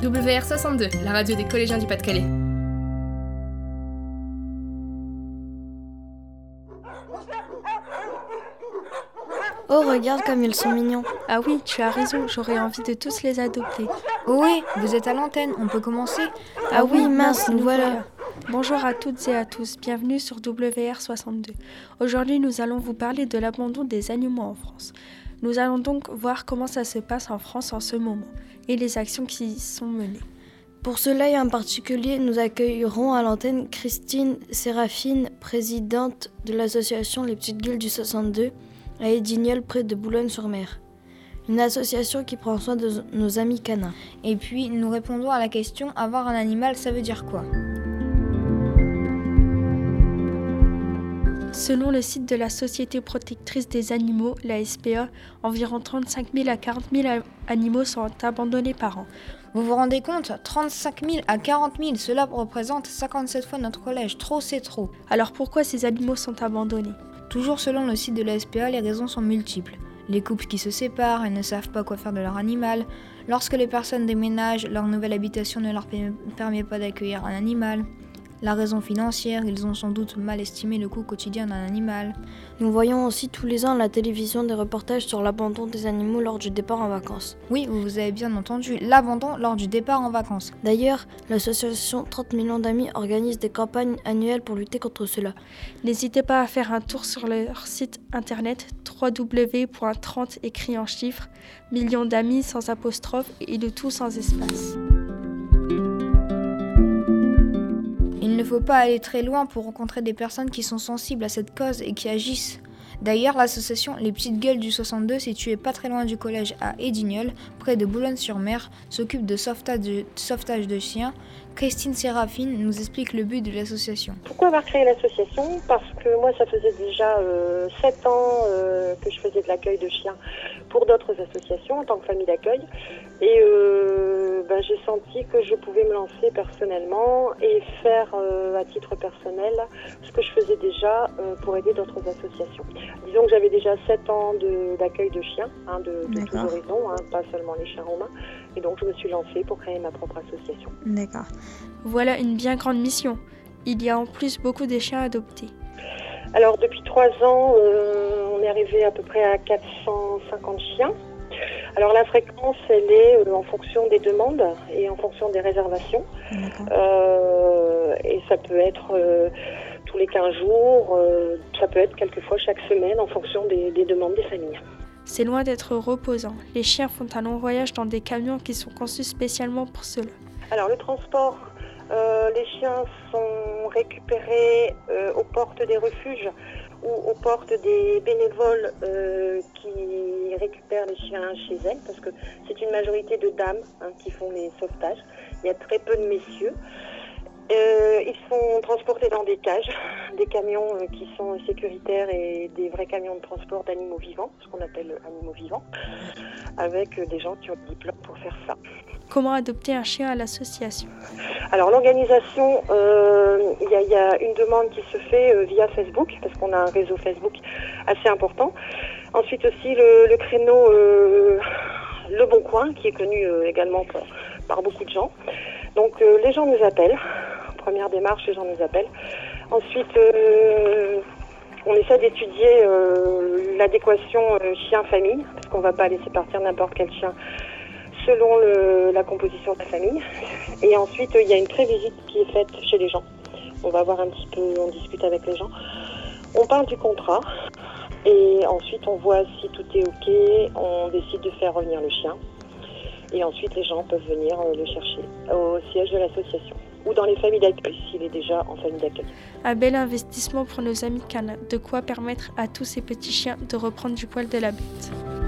WR62, la radio des collégiens du Pas-de-Calais. Oh, regarde comme ils sont mignons. Ah oui, tu as raison, j'aurais envie de tous les adopter. Oh oui, vous êtes à l'antenne, on peut commencer Ah oui, mince, nous voilà. Bonjour à toutes et à tous, bienvenue sur WR62. Aujourd'hui, nous allons vous parler de l'abandon des animaux en France. Nous allons donc voir comment ça se passe en France en ce moment et les actions qui y sont menées. Pour cela et en particulier, nous accueillerons à l'antenne Christine Séraphine, présidente de l'association Les Petites Gueules du 62 à Edignol près de Boulogne-sur-Mer. Une association qui prend soin de nos amis canins. Et puis, nous répondons à la question avoir un animal, ça veut dire quoi? Selon le site de la Société protectrice des animaux, la SPA, environ 35 000 à 40 000 animaux sont abandonnés par an. Vous vous rendez compte? 35 000 à 40 000, cela représente 57 fois notre collège. Trop, c'est trop. Alors pourquoi ces animaux sont abandonnés? Toujours selon le site de la SPA, les raisons sont multiples. Les couples qui se séparent et ne savent pas quoi faire de leur animal. Lorsque les personnes déménagent, leur nouvelle habitation ne leur permet pas d'accueillir un animal. La raison financière, ils ont sans doute mal estimé le coût quotidien d'un animal. Nous voyons aussi tous les ans à la télévision des reportages sur l'abandon des animaux lors du départ en vacances. Oui, vous avez bien entendu, l'abandon lors du départ en vacances. D'ailleurs, l'association 30 millions d'amis organise des campagnes annuelles pour lutter contre cela. N'hésitez pas à faire un tour sur leur site internet www.30 écrit en chiffres, millions d'amis sans apostrophe et le tout sans espace. Faut pas aller très loin pour rencontrer des personnes qui sont sensibles à cette cause et qui agissent. D'ailleurs, l'association Les Petites Gueules du 62, située pas très loin du collège à Edignol, près de Boulogne-sur-Mer, s'occupe de sauvetage, de chiens. Christine Séraphine nous explique le but de l'association. Pourquoi avoir créé l'association? Parce que moi, ça faisait déjà euh, 7 ans euh, que je faisais de l'accueil de chiens pour d'autres associations en tant que famille d'accueil. Euh, ben, j'ai senti que je pouvais me lancer personnellement et faire euh, à titre personnel ce que je faisais déjà euh, pour aider d'autres associations. Disons que j'avais déjà 7 ans d'accueil de, de, chiens, hein, de, de tous horizons, hein, pas seulement les chiens romains. Et donc je me suis lancée pour créer ma propre association. D'accord. Voilà une bien grande mission. Il y a en plus beaucoup de chiens adoptés. Alors depuis trois ans, euh, on est arrivé à peu près à 450 chiens. Alors la fréquence, elle est euh, en fonction des demandes et en fonction des réservations. Euh, et ça peut être euh, tous les 15 jours, euh, ça peut être quelquefois chaque semaine en fonction des, des demandes des familles. C'est loin d'être reposant. Les chiens font un long voyage dans des camions qui sont conçus spécialement pour cela. Alors le transport, euh, les chiens sont récupérés euh, aux portes des refuges ou aux portes des bénévoles euh, qui récupèrent les chiens chez elles, parce que c'est une majorité de dames hein, qui font les sauvetages. Il y a très peu de messieurs. Ils sont transportés dans des cages, des camions qui sont sécuritaires et des vrais camions de transport d'animaux vivants, ce qu'on appelle animaux vivants, avec des gens qui ont le diplôme pour faire ça. Comment adopter un chien à l'association Alors l'organisation, euh, il y, a une demande qui se fait euh, via Facebook, parce qu'on a un réseau Facebook assez important. Ensuite aussi le, créneau euh, Le Bon Coin, qui est connu également par, beaucoup de gens. Donc les gens nous appellent. Première démarche, les gens nous appellent. Ensuite, on essaie d'étudier l'adéquation chien-famille, parce qu'on ne va pas laisser partir n'importe quel chien selon la composition de la famille. Et ensuite, il y a une prévisite qui est faite chez les gens. On va voir un petit peu, on discute avec les gens. On parle du contrat et ensuite on voit si tout est OK. On décide de faire revenir le chien. Et ensuite, les gens peuvent venir le chercher au siège de l'association ou dans les familles d'accueil s'il est déjà en famille d'accueil. Un bel investissement pour nos amis canins. De quoi permettre à tous ces petits chiens de reprendre du poil de la bête.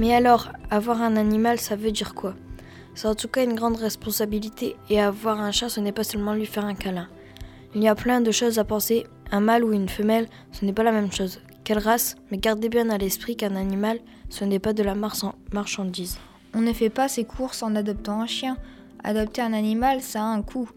Mais alors, avoir un animal, ça veut dire quoi? C'est en tout cas une grande responsabilité et avoir un chat, ce n'est pas seulement lui faire un câlin. Il y a plein de choses à penser. Un mâle ou une femelle, ce n'est pas la même chose. Quelle race? Mais gardez bien à l'esprit qu'un animal, ce n'est pas de la marchandise. On ne fait pas ses courses en adoptant un chien. Adopter un animal, ça a un coût.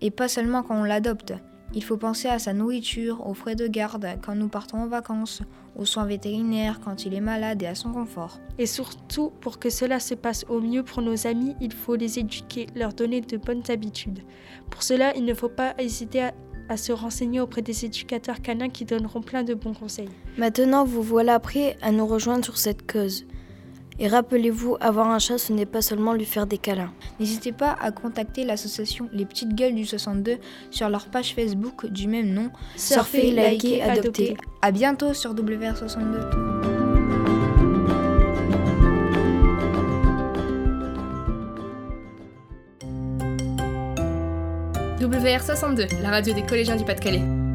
Et pas seulement quand on l'adopte. Il faut penser à sa nourriture, aux frais de garde quand nous partons en vacances, aux soins vétérinaires quand il est malade et à son confort. Et surtout, pour que cela se passe au mieux pour nos amis, il faut les éduquer, leur donner de bonnes habitudes. Pour cela, il ne faut pas hésiter à, à se renseigner auprès des éducateurs canins qui donneront plein de bons conseils. Maintenant, vous voilà prêts à nous rejoindre sur cette cause. Et rappelez-vous, avoir un chat, ce n'est pas seulement lui faire des câlins. N'hésitez pas à contacter l'association Les Petites Gueules du 62 sur leur page Facebook du même nom. Surfer, liker, adopter. À bientôt sur WR62. WR62, la radio des collégiens du Pas-de-Calais.